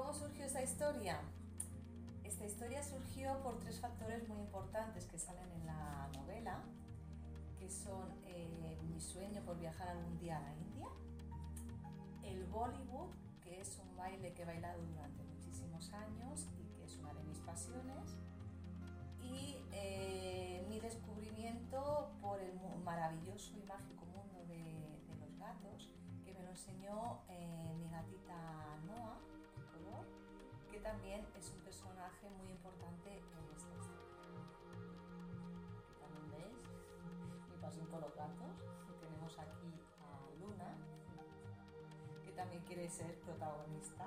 ¿Cómo surgió esta historia? Esta historia surgió por tres factores muy importantes que salen en la novela, que son eh, mi sueño por viajar algún día a la India, el Bollywood, que es un baile que he bailado durante muchísimos años y que es una de mis pasiones, y eh, mi descubrimiento por el maravilloso y mágico mundo de, los gatos, que me lo enseñó eh, mi gatita Noah, también es un personaje muy importante en esta historia. También veis mi pasión por los gatos. Tenemos aquí a Luna, que también quiere ser protagonista,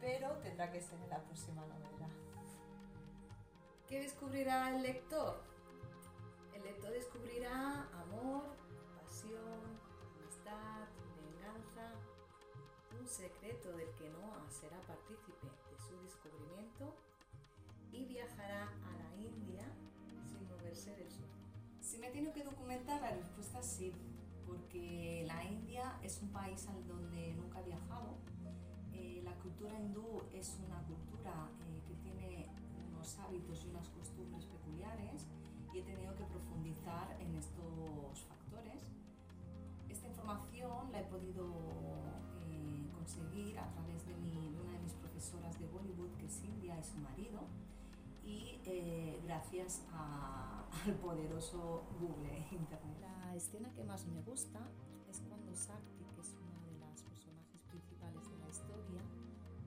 pero tendrá que ser en la próxima novela. ¿Qué descubrirá el lector? El lector descubrirá amor, pasión, amistad, venganza, un secreto del que Noah será partícipe viajará a la India sin moverse del sur. Si me tengo que documentar, la respuesta es sí, porque la India es un país al donde nunca he viajado. Eh, la cultura hindú es una cultura eh, que tiene unos hábitos y unas costumbres peculiares y he tenido que profundizar en estos factores. Esta información la he podido eh, conseguir a través de, una de mis profesoras de Bollywood, que es India, y su marido, y eh, gracias al poderoso Google Internet. La escena que más me gusta es cuando Sakti, que es una de las personajes principales de la historia,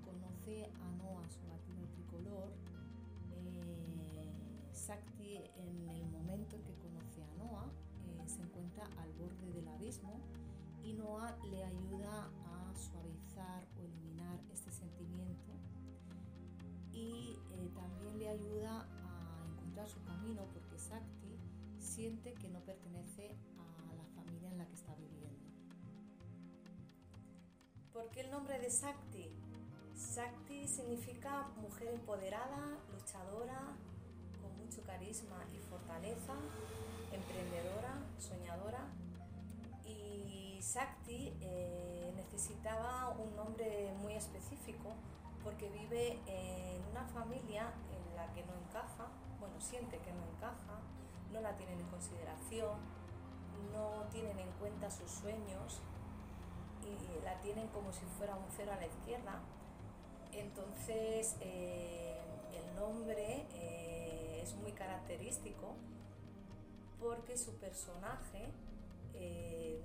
conoce a Noah, su latino tricolor. Eh, Sakti, en el momento en que conoce a Noah, eh, se encuentra al borde del abismo y Noah le ayuda a suavizar o eliminar este sentimiento ayuda a encontrar su camino porque Sakti siente que no pertenece a la familia en la que está viviendo. ¿Por qué el nombre de Sakti? Sakti significa mujer empoderada, luchadora, con mucho carisma y fortaleza, emprendedora, soñadora y Sakti eh, necesitaba un nombre muy específico porque vive en una familia la que no encaja, bueno, siente que no encaja, no la tienen en consideración, no tienen en cuenta sus sueños y la tienen como si fuera un cero a la izquierda. Entonces eh, el nombre eh, es muy característico porque su personaje eh,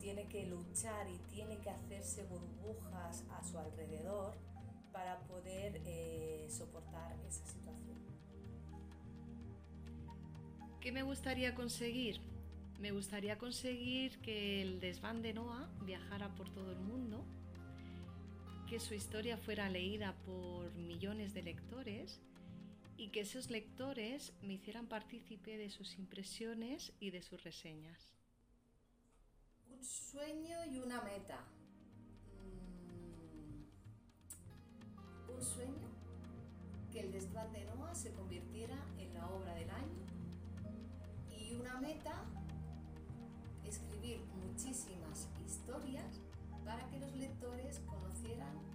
tiene que luchar y tiene que hacerse burbujas a su alrededor para poder eh, ¿Qué me gustaría conseguir? Me gustaría conseguir que el desván de Noah viajara por todo el mundo, que su historia fuera leída por millones de lectores y que esos lectores me hicieran partícipe de sus impresiones y de sus reseñas. Un sueño y una meta. Mm. Un sueño que el desván de Noah se convirtiera en la obra del año y una meta escribir muchísimas historias para que los lectores conocieran